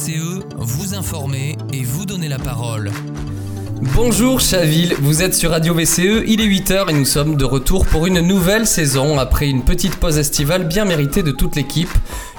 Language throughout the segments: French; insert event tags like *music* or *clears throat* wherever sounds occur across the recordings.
VCE, vous informer et vous donner la parole. Bonjour Chaville, vous êtes sur Radio VCE, il est 8h et nous sommes de retour pour une nouvelle saison après une petite pause estivale bien méritée de toute l'équipe.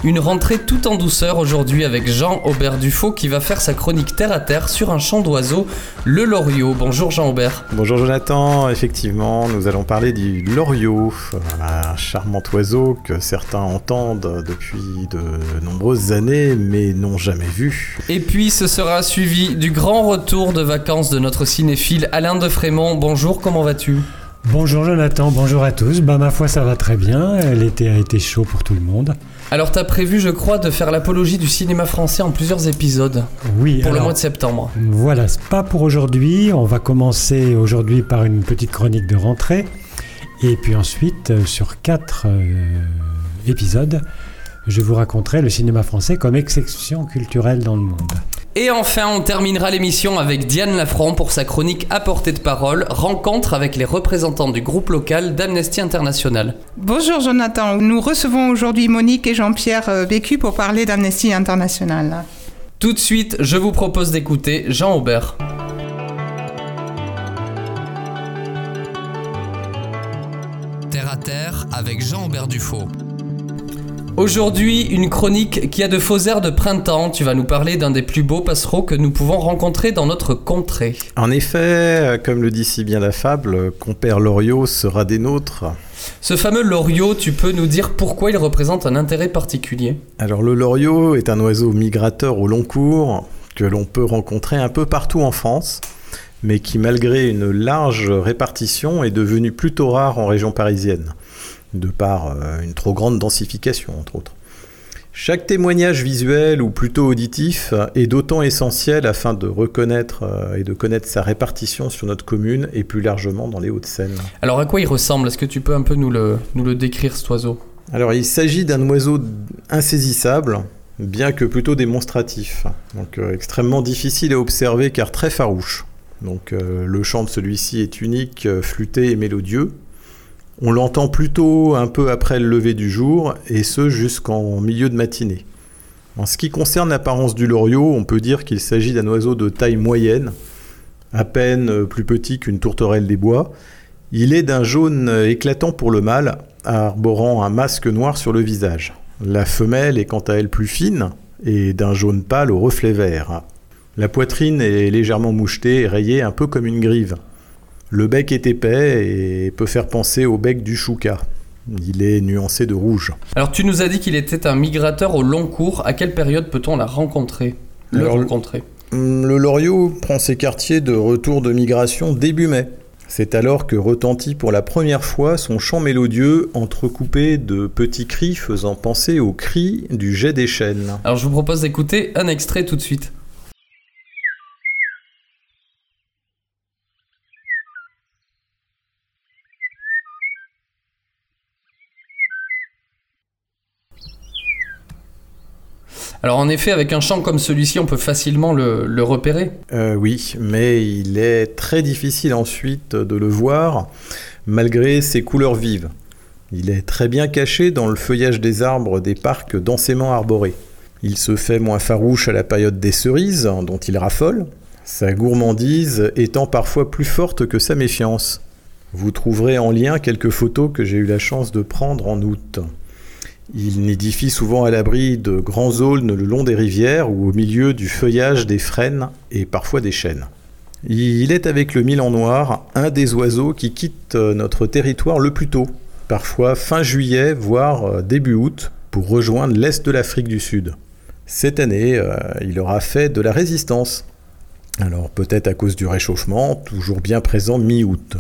Une rentrée tout en douceur aujourd'hui avec Jean Aubert Dufaux qui va faire sa chronique terre à terre sur un chant d'oiseaux, le loriot. Bonjour Jean Aubert. Bonjour Jonathan, effectivement, nous allons parler du loriot, un charmant oiseau que certains entendent depuis de nombreuses années mais n'ont jamais vu. Et puis ce sera suivi du grand retour de vacances de notre cinéphile Alain de Frémont. Bonjour, comment vas-tu? Bonjour Jonathan, bonjour à tous. Bah ma foi ça va très bien, l'été a été chaud pour tout le monde. Alors, tu as prévu, je crois, de faire l'apologie du cinéma français en plusieurs épisodes. Oui. Pour le mois de septembre. Voilà, c'est pas pour aujourd'hui. On va commencer aujourd'hui par une petite chronique de rentrée. Et puis ensuite, euh, sur quatre euh, épisodes, je vous raconterai le cinéma français comme exception culturelle dans le monde. Et enfin, on terminera l'émission avec Diane Lafranc pour sa chronique à portée de parole, rencontre avec les représentants du groupe local d'Amnesty International. Bonjour Jonathan, nous recevons aujourd'hui Monique et Jean-Pierre Bécu pour parler d'Amnesty International. Tout de suite, je vous propose d'écouter Jean Aubert. Terre à terre avec Jean Aubert Dufaux. Aujourd'hui, une chronique qui a de faux airs de printemps. Tu vas nous parler d'un des plus beaux passereaux que nous pouvons rencontrer dans notre contrée. En effet, comme le dit si bien la fable, compère Loriot sera des nôtres. Ce fameux loriot, tu peux nous dire pourquoi il représente un intérêt particulier? Alors le loriot est un oiseau migrateur au long cours que l'on peut rencontrer un peu partout en France, mais qui malgré une large répartition est devenu plutôt rare en région parisienne de par euh, une trop grande densification, entre autres. Chaque témoignage visuel ou plutôt auditif est d'autant essentiel afin de reconnaître euh, et de connaître sa répartition sur notre commune et plus largement dans les Hauts-de-Seine. Alors à quoi il ressemble? Est-ce que tu peux un peu nous le, nous le décrire cet oiseau? Alors il s'agit d'un oiseau insaisissable, bien que plutôt démonstratif. Donc euh, extrêmement difficile à observer car très farouche. Donc le chant de celui-ci est unique, flûté et mélodieux. On l'entend plutôt un peu après le lever du jour, et ce jusqu'en milieu de matinée. En ce qui concerne l'apparence du loriot, on peut dire qu'il s'agit d'un oiseau de taille moyenne, à peine plus petit qu'une tourterelle des bois. Il est d'un jaune éclatant pour le mâle, arborant un masque noir sur le visage. La femelle est quant à elle plus fine et d'un jaune pâle au reflet vert. La poitrine est légèrement mouchetée et rayée un peu comme une grive. Le bec est épais et peut faire penser au bec du chouka. Il est nuancé de rouge. Alors tu nous as dit qu'il était un migrateur au long cours. À quelle période peut-on la rencontrer? Le rencontrer hum, Le loriot prend ses quartiers de retour de migration début mai. C'est alors que retentit pour la première fois son chant mélodieux entrecoupé de petits cris faisant penser aux cris du jet des chênes. Alors je vous propose d'écouter un extrait tout de suite. Alors en effet, avec un chant comme celui-ci, on peut facilement le, repérer. Euh, oui, mais il est très difficile ensuite de le voir, malgré ses couleurs vives. Il est très bien caché dans le feuillage des arbres des parcs densément arborés. Il se fait moins farouche à la période des cerises, dont il raffole, sa gourmandise étant parfois plus forte que sa méfiance. Vous trouverez en lien quelques photos que j'ai eu la chance de prendre en août. Il nidifie souvent à l'abri de grands aulnes le long des rivières ou au milieu du feuillage des frênes et parfois des chênes. Il est avec le milan noir un des oiseaux qui quittent notre territoire le plus tôt, parfois fin juillet, voire euh, début août, pour rejoindre l'est de l'Afrique du Sud. Cette année, euh, il aura fait de la résistance. Alors peut-être à cause du réchauffement, toujours bien présent mi-août.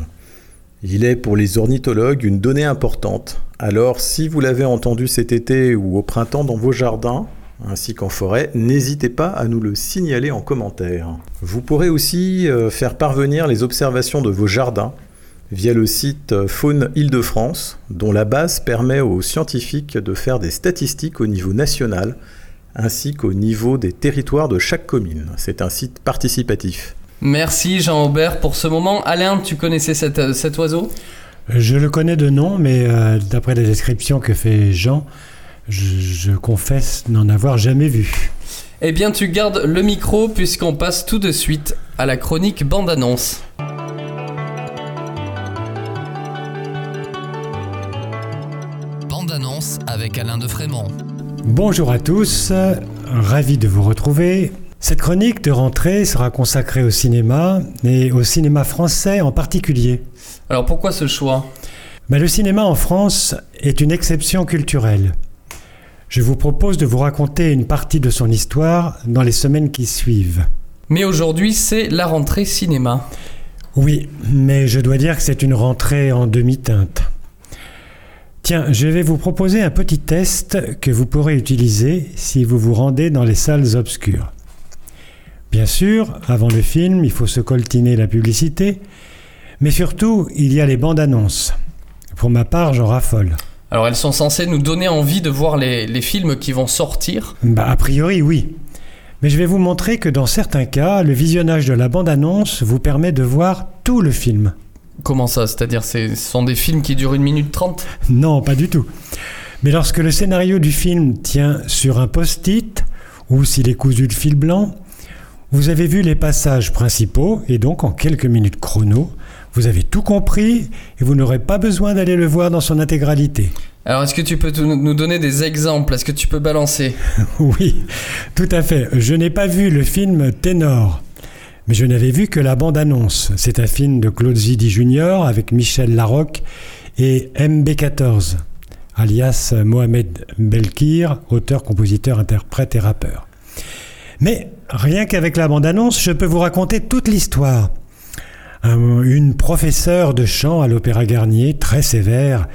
Il est pour les ornithologues une donnée importante. Alors si vous l'avez entendu cet été ou au printemps dans vos jardins, ainsi qu'en forêt, n'hésitez pas à nous le signaler en commentaire. Vous pourrez aussi euh, faire parvenir les observations de vos jardins via le site euh, Faune Île-de-France, dont la base permet aux scientifiques de faire des statistiques au niveau national, ainsi qu'au niveau des territoires de chaque commune. C'est un site participatif. Merci Jean-Aubert pour ce moment. Alain, tu connaissais cet, euh, oiseau? Je le connais de nom, mais euh, d'après la description que fait Jean, je, confesse n'en avoir jamais vu. Eh bien, tu gardes le micro puisqu'on passe tout de suite à la chronique bande-annonce. Bande-annonce avec Alain de Frémont. Bonjour à tous, ravi de vous retrouver. Cette chronique de rentrée sera consacrée au cinéma et au cinéma français en particulier. Alors pourquoi ce choix? Ben, Le cinéma en France est une exception culturelle. Je vous propose de vous raconter une partie de son histoire dans les semaines qui suivent. Mais aujourd'hui, c'est la rentrée cinéma. Oui, mais je dois dire que c'est une rentrée en demi-teinte. Tiens, je vais vous proposer un petit test que vous pourrez utiliser si vous vous rendez dans les salles obscures. Bien sûr, avant le film, il faut se coltiner la publicité, mais surtout, il y a les bandes annonces. Pour ma part, j'en raffole. Alors elles sont censées nous donner envie de voir les, les films qui vont sortir. Bah, a priori, oui. Mais je vais vous montrer que dans certains cas, le visionnage de la bande-annonce vous permet de voir tout le film. Comment ça? C'est-à-dire c'est- ce sont des films qui durent une minute trente? Non, pas du tout. Mais lorsque le scénario du film tient sur un post-it, ou s'il est cousu de fil blanc, vous avez vu les passages principaux, et donc en quelques minutes chrono, vous avez tout compris, et vous n'aurez pas besoin d'aller le voir dans son intégralité. Alors est-ce que tu peux nous donner des exemples? Est-ce que tu peux balancer? *laughs* Oui, tout à fait. Je n'ai pas vu le film Ténor, mais je n'avais vu que la bande-annonce. C'est un film de Claude Zidi Jr. avec Michel Larocque et MB14, alias Mohamed Belkir, auteur, compositeur, interprète et rappeur. Mais rien qu'avec la bande-annonce, je peux vous raconter toute l'histoire. Un- Une professeure de chant à l'Opéra Garnier, très sévère,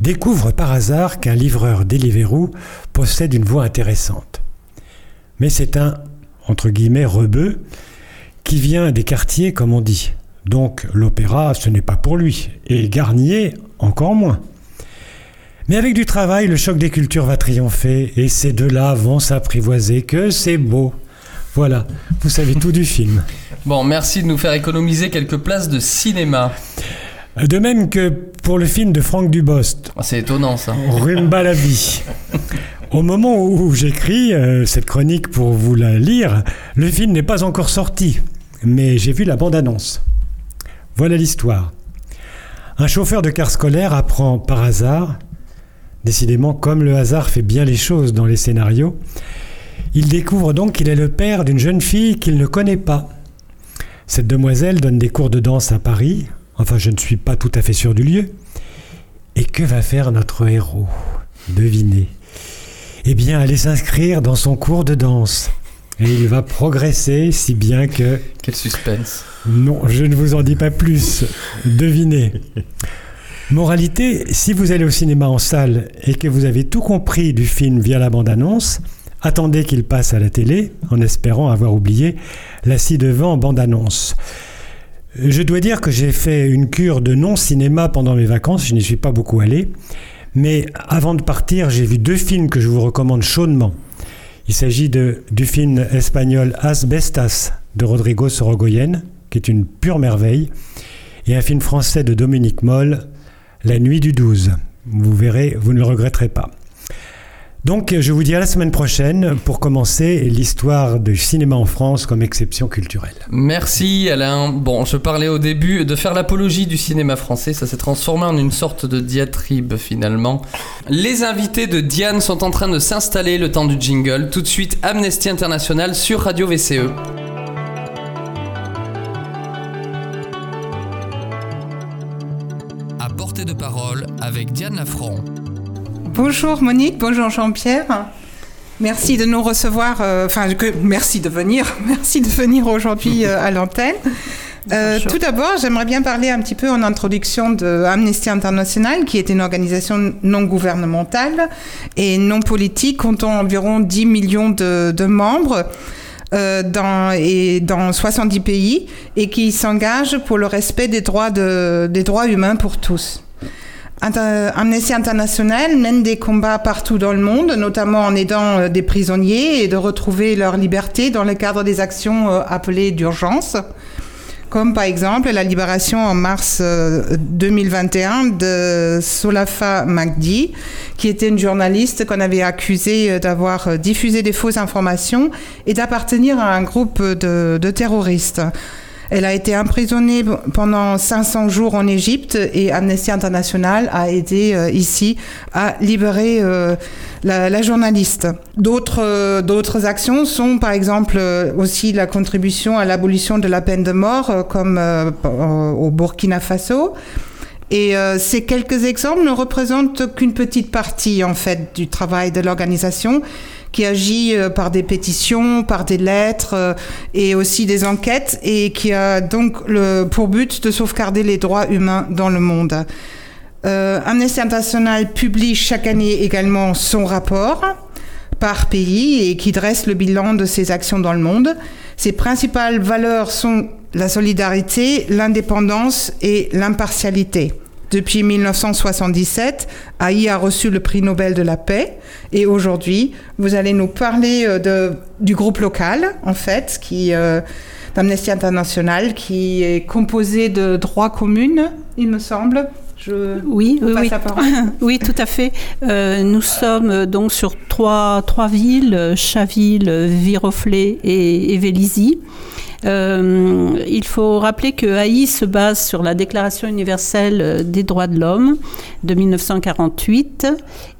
découvre par hasard qu'un livreur Deliveroo possède une voix intéressante. Mais c'est un, entre guillemets, rebeu qui vient des quartiers, comme on dit. Donc l'opéra, ce n'est pas pour lui. Et Garnier, encore moins. Mais avec du travail, le choc des cultures va triompher et ces deux-là vont s'apprivoiser. Que c'est beau. Voilà, vous savez tout du film. *laughs* Bon, merci de nous faire économiser quelques places de cinéma. De même que pour le film de Franck Dubost, Ah, C'est étonnant ça. Rumba la vie. *laughs* Au moment où j'écris euh, cette chronique pour vous la lire, le film n'est pas encore sorti, mais j'ai vu la bande-annonce. Voilà l'histoire. Un chauffeur de car scolaire apprend par hasard, décidément comme le hasard fait bien les choses dans les scénarios, il découvre donc qu'il est le père d'une jeune fille qu'il ne connaît pas. Cette demoiselle donne des cours de danse à Paris, enfin je ne suis pas tout à fait sûr du lieu. Et que va faire notre héros? Devinez. Eh bien, aller s'inscrire dans son cours de danse. Et il va progresser si bien que... Quel suspense. Non, je ne vous en dis pas plus. Devinez. Moralité, si vous allez au cinéma en salle et que vous avez tout compris du film via la bande-annonce, attendez qu'il passe à la télé en espérant avoir oublié la ci-devant bande-annonce. Je dois dire que j'ai fait une cure de non-cinéma pendant mes vacances, je n'y suis pas beaucoup allé, mais avant de partir, j'ai vu deux films que je vous recommande chaudement. Il s'agit du film espagnol Asbestas de Rodrigo Sorogoyen, qui est une pure merveille, et un film français de Dominique Moll, La nuit du 12. Vous verrez, vous ne le regretterez pas. Donc, je vous dis à la semaine prochaine pour commencer l'histoire du cinéma en France comme exception culturelle. Merci Alain. Bon, je parlais au début de faire l'apologie du cinéma français, ça s'est transformé en une sorte de diatribe finalement. Les invités de Diane sont en train de s'installer le temps du jingle. Tout de suite, Amnesty International sur Radio. VCE. De parole avec Diane Lafranc. Bonjour Monique, bonjour Jean-Pierre. Merci de nous recevoir, euh, enfin que merci de venir, *laughs* merci de venir aujourd'hui euh, à l'antenne. Euh, tout d'abord, j'aimerais bien parler un petit peu en introduction de Amnesty International, qui est une organisation non gouvernementale et non politique, comptant environ 10 millions de, de membres euh, dans, et dans 70 pays, et qui s'engage pour le respect des droits, de, des droits humains pour tous. Amnesty International mène des combats partout dans le monde, notamment en aidant euh, des prisonniers et de retrouver leur liberté dans le cadre des actions euh, appelées d'urgence, comme par exemple la libération en mars 2021 de Solafa Magdi, qui était une journaliste qu'on avait accusée d'avoir diffusé des fausses informations et d'appartenir à un groupe de terroristes. Elle a été emprisonnée pendant 500 jours en Égypte et Amnesty International a aidé euh, ici à libérer euh, la, journaliste. D'autres euh, d'autres actions sont par exemple aussi la contribution à l'abolition de la peine de mort comme au Burkina Faso. Et ces quelques exemples ne représentent qu'une petite partie en fait du travail de l'organisation qui agit euh, par des pétitions, par des lettres euh, et aussi des enquêtes et qui a donc le, pour but de sauvegarder les droits humains dans le monde. Euh, Amnesty International publie chaque année également son rapport par pays et qui dresse le bilan de ses actions dans le monde. Ses principales valeurs sont la solidarité, l'indépendance et l'impartialité. Depuis 1977, AI a reçu le prix Nobel de la paix et aujourd'hui, vous allez nous parler euh, de, du groupe local, en fait, qui euh, d'Amnesty International, qui est composé de droits communes, il me semble. Je oui, oui, oui. *laughs* oui, tout à fait. Euh, nous sommes donc sur trois, trois villes, Chaville, Viroflay et, et Vélizy. Euh, il faut rappeler que AI se base sur la Déclaration universelle des droits de l'homme de 1948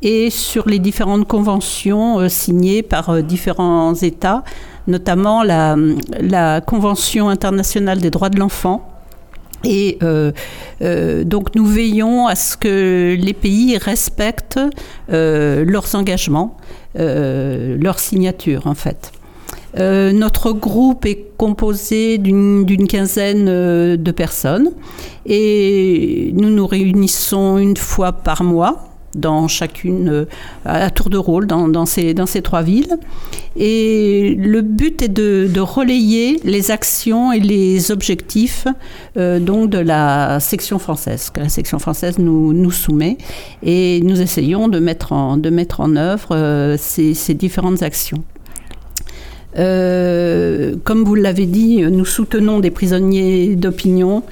et sur les différentes conventions euh, signées par euh, différents États, notamment la, la Convention internationale des droits de l'enfant. Et donc nous veillons à ce que les pays respectent leurs engagements, leurs signatures en fait. Euh, notre groupe est composé d'une quinzaine euh, de personnes et nous nous réunissons une fois par mois dans chacune, euh, à tour de rôle, dans, ces, trois villes. Et le but est de, relayer les actions et les objectifs donc de la section française, que la section française nous, soumet. Et nous essayons de mettre en, œuvre ces différentes actions. Euh, comme vous l'avez dit, nous soutenons des prisonniers d'opinion.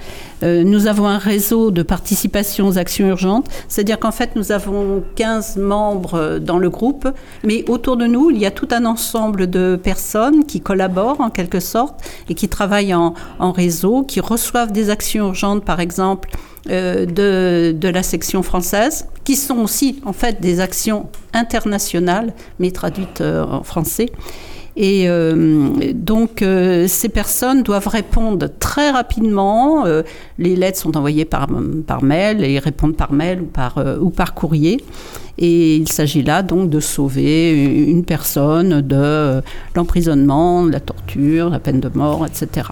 Euh, nous avons un réseau de participation aux actions urgentes, c'est-à-dire qu'en fait nous avons 15 membres dans le groupe, mais autour de nous il y a tout un ensemble de personnes qui collaborent en quelque sorte et qui travaillent en, réseau, qui reçoivent des actions urgentes par exemple euh, de, de, la section française, qui sont aussi en fait des actions internationales, mais traduites en français. Et euh, donc, euh, ces personnes doivent répondre très rapidement. Euh, les lettres sont envoyées par, par mail et ils répondent par mail ou par, ou par courrier. Et il s'agit là donc de sauver une personne de l'emprisonnement, de la torture, la peine de mort, etc.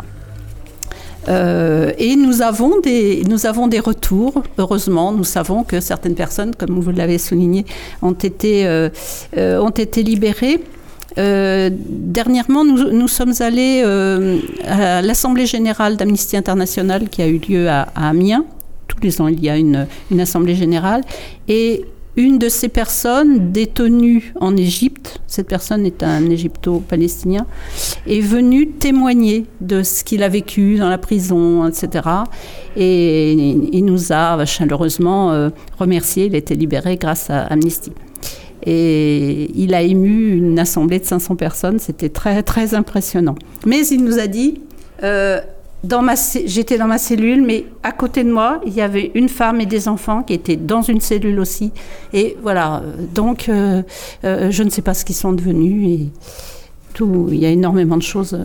et nous avons, des, nous avons des retours, heureusement. Nous savons que certaines personnes, comme vous l'avez souligné, ont été, ont été libérées. Euh, dernièrement, nous, sommes allés euh, à l'Assemblée générale d'Amnesty International qui a eu lieu à, Amiens. Tous les ans, il y a une, Assemblée générale. Et une de ces personnes détenues en Égypte, cette personne est un égypto-palestinien, est venue témoigner de ce qu'il a vécu dans la prison, etc. Et il nous a chaleureusement euh, remercié. Il a été libéré grâce à Amnesty. Et il a ému une assemblée de 500 personnes. C'était très, très impressionnant. Mais il nous a dit euh, j'étais dans ma cellule, mais à côté de moi, il y avait une femme et des enfants qui étaient dans une cellule aussi. Et voilà, donc euh, euh, je ne sais pas ce qu'ils sont devenus. Et tout, il y a énormément de choses,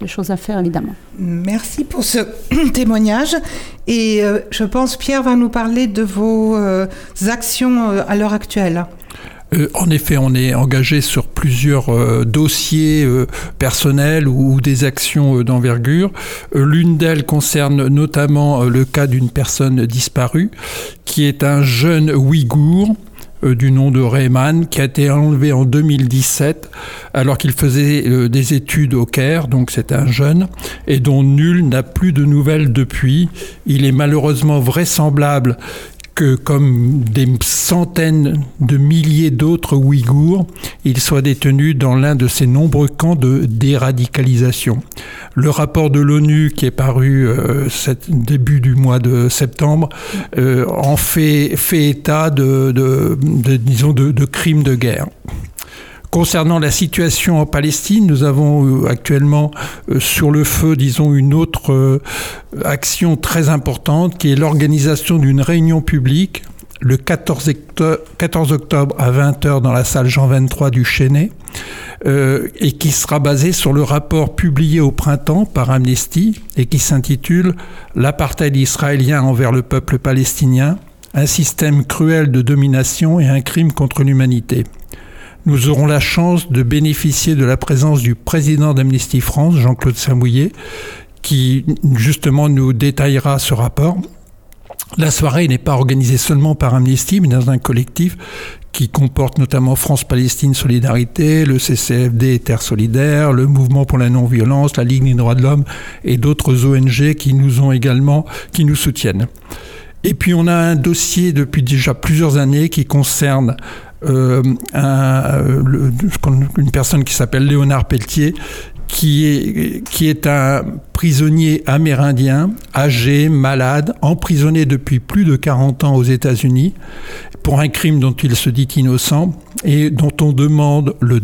de choses à faire, évidemment. Merci pour ce *clears throat* témoignage. Et je pense Pierre va nous parler de vos actions à l'heure actuelle. Euh, en effet, on est engagé sur plusieurs euh, dossiers euh, personnels ou, des actions d'envergure. L'une d'elles concerne notamment le cas d'une personne disparue, qui est un jeune Ouïghour du nom de Rehman, qui a été enlevé en 2017 alors qu'il faisait des études au Caire, donc c'est un jeune, et dont nul n'a plus de nouvelles depuis. Il est malheureusement vraisemblable que, comme des centaines de milliers d'autres Ouïghours, il soit détenu dans l'un de ces nombreux camps de déradicalisation. Le rapport de l'ONU qui est paru euh, début du mois de septembre euh, en fait, fait état de crimes de guerre. Concernant la situation en Palestine, nous avons euh, actuellement euh, sur le feu, disons, une autre euh, action très importante qui est l'organisation d'une réunion publique le 14 octobre, à 20h dans la salle Jean 23 du Chénet, et qui sera basée sur le rapport publié au printemps par Amnesty et qui s'intitule L'apartheid israélien envers le peuple palestinien, un système cruel de domination et un crime contre l'humanité nous aurons la chance de bénéficier de la présence du président d'Amnesty France, Jean-Claude Samouillet, qui justement nous détaillera ce rapport. La soirée n'est pas organisée seulement par Amnesty, mais dans un collectif qui comporte notamment France-Palestine Solidarité, le CCFD Terre Solidaire, le Mouvement pour la non-violence, la Ligue des droits de l'homme et d'autres ONG qui nous ont également, qui nous soutiennent. Et puis on a un dossier depuis déjà plusieurs années qui concerne euh, euh, une personne qui s'appelle Léonard Pelletier, qui est, qui est un prisonnier amérindien, âgé, malade, emprisonné depuis plus de 40 ans aux États-Unis pour un crime dont il se dit innocent et dont on demande le,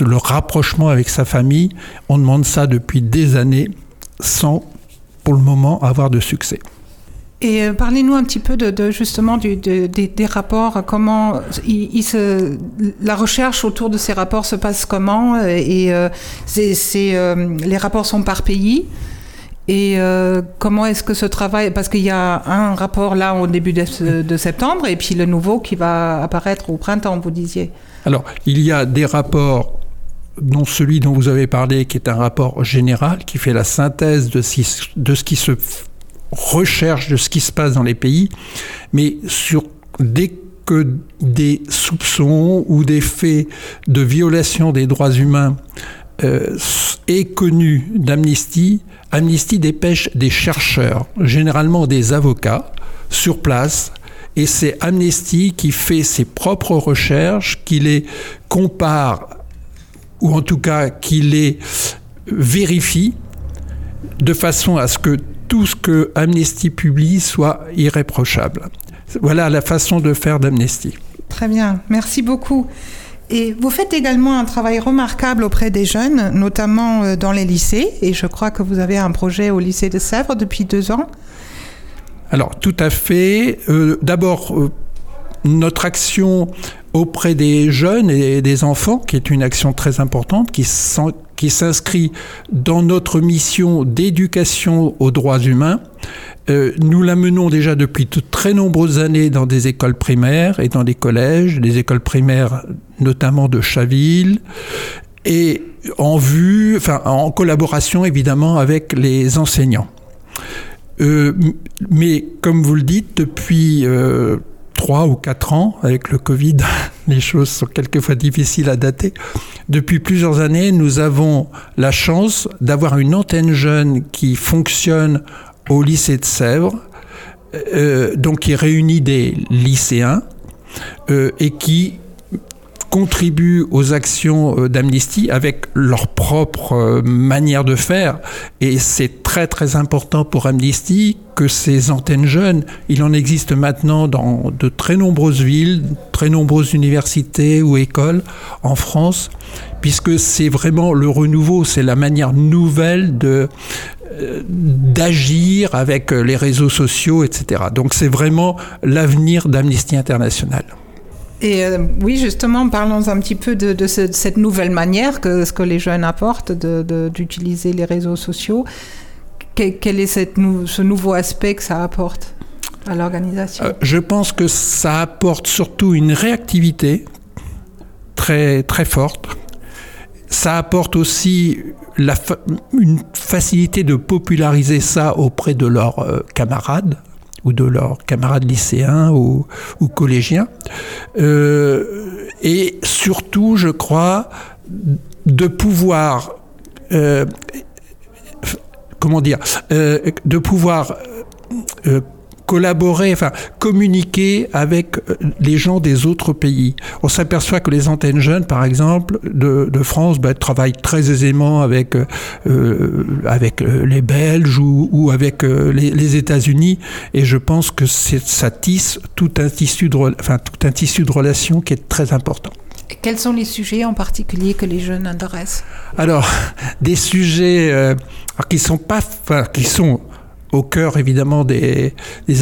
le rapprochement avec sa famille. On demande ça depuis des années sans, pour le moment, avoir de succès. Et euh, parlez-nous un petit peu de, justement des rapports, comment la recherche autour de ces rapports se passe comment euh, Et euh, les rapports sont par pays. Et comment est-ce que ce travail Parce qu'il y a un rapport là au début de, de, septembre et puis le nouveau qui va apparaître au printemps, vous disiez. Alors, il y a des rapports dont celui dont vous avez parlé, qui est un rapport général, qui fait la synthèse de, de ce qui se recherche de ce qui se passe dans les pays, mais sur dès que des soupçons ou des faits de violation des droits humains euh, est connu d'Amnesty, Amnesty dépêche des chercheurs, généralement des avocats, sur place, et c'est Amnesty qui fait ses propres recherches, qui les compare, ou en tout cas qui les vérifie, de façon à ce que tout ce que Amnesty publie soit irréprochable. Voilà la façon de faire d'Amnesty. Très bien, merci beaucoup. Et vous faites également un travail remarquable auprès des jeunes, notamment euh, dans les lycées, et je crois que vous avez un projet au lycée de Sèvres depuis deux ans. Alors, tout à fait. Euh, d'abord, euh, notre action auprès des jeunes et des enfants, qui est une action très importante, qui, s'inscrit dans notre mission d'éducation aux droits humains. Euh, nous la menons déjà depuis de très nombreuses années dans des écoles primaires et dans des collèges, des écoles primaires notamment de Chaville, et en vue, en collaboration évidemment avec les enseignants. Euh, mais comme vous le dites, depuis euh, trois ou quatre ans, avec le Covid, *laughs* les choses sont quelquefois difficiles à dater. Depuis plusieurs années, nous avons la chance d'avoir une antenne jeune qui fonctionne au lycée de Sèvres, euh, donc qui réunit des lycéens euh, et qui contribuent aux actions euh, d'Amnesty avec leur propre euh, manière de faire. Et c'est très très important pour Amnesty que ces antennes jeunes, il en existe maintenant dans de très nombreuses villes, très nombreuses universités ou écoles en France, puisque c'est vraiment le renouveau, c'est la manière nouvelle de euh, d'agir avec les réseaux sociaux, etc. Donc c'est vraiment l'avenir d'Amnesty International. Et euh, oui, justement, parlons un petit peu de, cette nouvelle manière que ce que les jeunes apportent d'utiliser les réseaux sociaux. Quel, est ce nouveau aspect que ça apporte à l'organisation? Euh, Je pense que ça apporte surtout une réactivité très, très forte. Ça apporte aussi la une facilité de populariser ça auprès de leurs euh, camarades ou de leurs camarades lycéens ou, collégiens. Euh, et surtout, je crois, de pouvoir, euh, comment dire, euh, de pouvoir collaborer, enfin communiquer avec euh, les gens des autres pays. On s'aperçoit que les antennes jeunes, par exemple, de, France, ben, travaillent très aisément avec euh, euh, avec les Belges ou, avec les, États-Unis, et je pense que ça tisse tout un tissu de, enfin tout un tissu de relations qui est très important. Quels sont les sujets en particulier que les jeunes intéressent? Alors, *laughs* des sujets qui sont pas, enfin, qui sont au cœur évidemment des,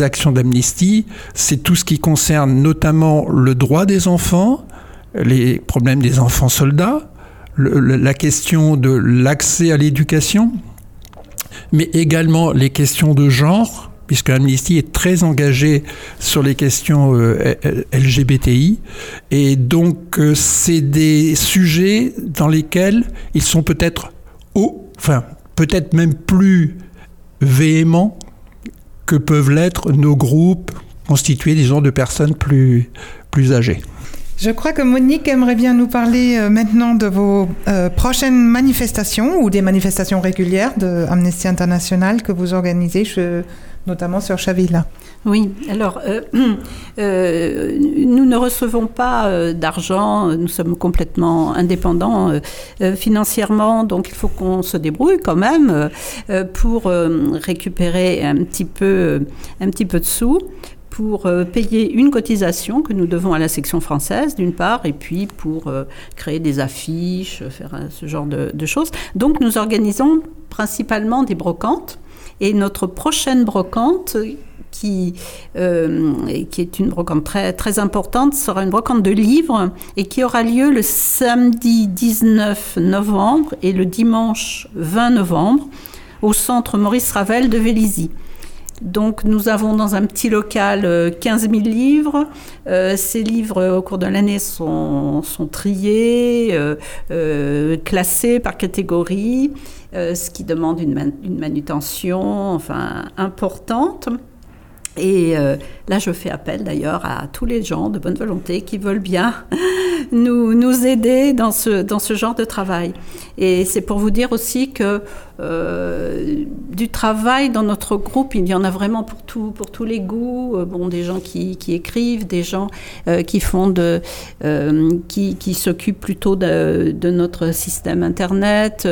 actions d'amnistie, c'est tout ce qui concerne notamment le droit des enfants, les problèmes des enfants soldats, la question de l'accès à l'éducation, mais également les questions de genre, puisque Amnesty est très engagé sur les questions euh, LGBTI. Et donc, euh, c'est des sujets dans lesquels ils sont peut-être enfin, peut-être même plus véhéments que peuvent l'être nos groupes constitués, disons, de personnes plus, plus âgées. Je crois que Monique aimerait bien nous parler euh, maintenant de vos euh, prochaines manifestations ou des manifestations régulières de International que vous organisez, notamment sur Chaville. Oui, alors euh, *clears throat* euh, nous ne recevons pas euh, d'argent, nous sommes complètement indépendants financièrement, donc il faut qu'on se débrouille quand même pour récupérer un petit peu, un petit peu de sous pour payer une cotisation que nous devons à la section française, d'une part, et puis pour créer des affiches, faire ce genre de, choses. Donc nous organisons principalement des brocantes. Et notre prochaine brocante, qui, euh, est une brocante très, importante, sera une brocante de livres et qui aura lieu le samedi 19 novembre et le dimanche 20 novembre au centre Maurice Ravel de Vélizy. Donc nous avons dans un petit local 15 euh, 000 livres. Euh, ces livres au cours de l'année sont, triés, classés par catégorie, ce qui demande une, une manutention enfin, importante. Et euh, là, je fais appel d'ailleurs à tous les gens de bonne volonté qui veulent bien nous, nous aider dans ce, dans ce genre de travail. Et c'est pour vous dire aussi que euh, du travail dans notre groupe, il y en a vraiment pour, tout, pour tous les goûts. Euh, bon, des gens qui, qui écrivent, des gens qui font de, qui, qui s'occupent plutôt de, de, notre système Internet,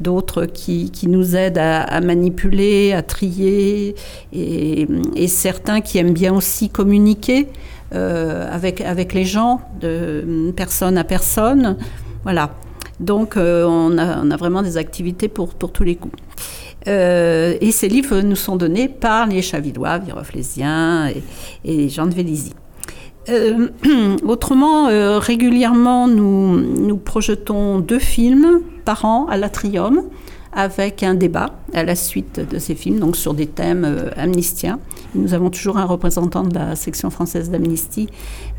d'autres qui, qui, nous aident à, à manipuler, à trier et et certains qui aiment bien aussi communiquer euh, avec, avec les gens, de personne à personne. Voilà. Donc, euh, on, a, on, a, vraiment des activités pour, pour tous les coups. Euh, et ces livres nous sont donnés par les Chavillois, Viroflésiens et, et gens de Vélizy. *clears throat* autrement, régulièrement, nous, nous projetons deux films par an à l'Atrium avec un débat à la suite de ces films, donc sur des thèmes euh, amnistiens. Nous avons toujours un représentant de la section française d'Amnesty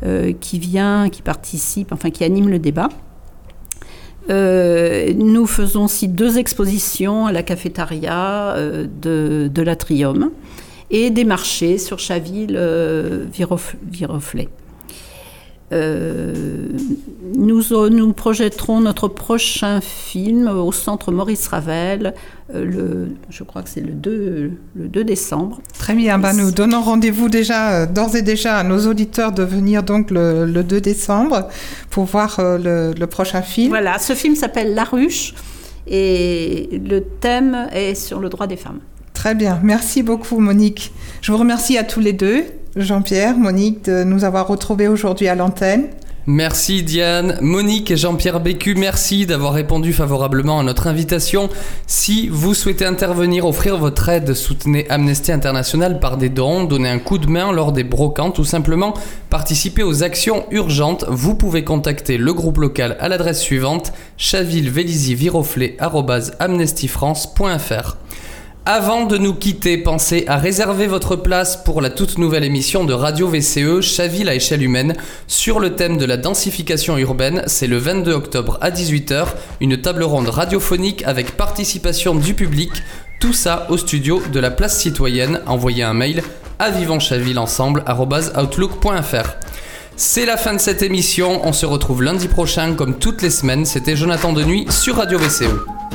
euh, qui vient, qui participe, enfin qui anime le débat. Euh, nous faisons aussi deux expositions à la cafétéria de, de l'Atrium et des marchés sur Chaville, Viroflay. Euh, nous, nous projetterons notre prochain film au centre Maurice Ravel, euh, le, je crois que c'est le 2, le 2 décembre. Très bien, bah, nous donnons rendez-vous déjà, euh, d'ores et déjà à nos auditeurs de venir donc le, le 2 décembre pour voir le, le, prochain film. Voilà, ce film s'appelle La Ruche et le thème est sur le droit des femmes. Très bien, merci beaucoup Monique. Je vous remercie à tous les deux. Jean-Pierre, Monique, de nous avoir retrouvés aujourd'hui à l'antenne. Merci Diane, Monique et Jean-Pierre Bécu, merci d'avoir répondu favorablement à notre invitation. Si vous souhaitez intervenir, offrir votre aide, soutenez Amnesty International par des dons, donner un coup de main lors des brocantes ou simplement participer aux actions urgentes, vous pouvez contacter le groupe local à l'adresse suivante chaville. Avant de nous quitter, pensez à réserver votre place pour la toute nouvelle émission de Radio VCE Chaville à échelle humaine sur le thème de la densification urbaine. C'est le 22 octobre à 18h, une table ronde radiophonique avec participation du public. Tout ça au studio de la place citoyenne. Envoyez un mail à vivantchavilleensemble.outlook.fr. C'est la fin de cette émission. On se retrouve lundi prochain comme toutes les semaines. C'était Jonathan Denuy sur Radio VCE.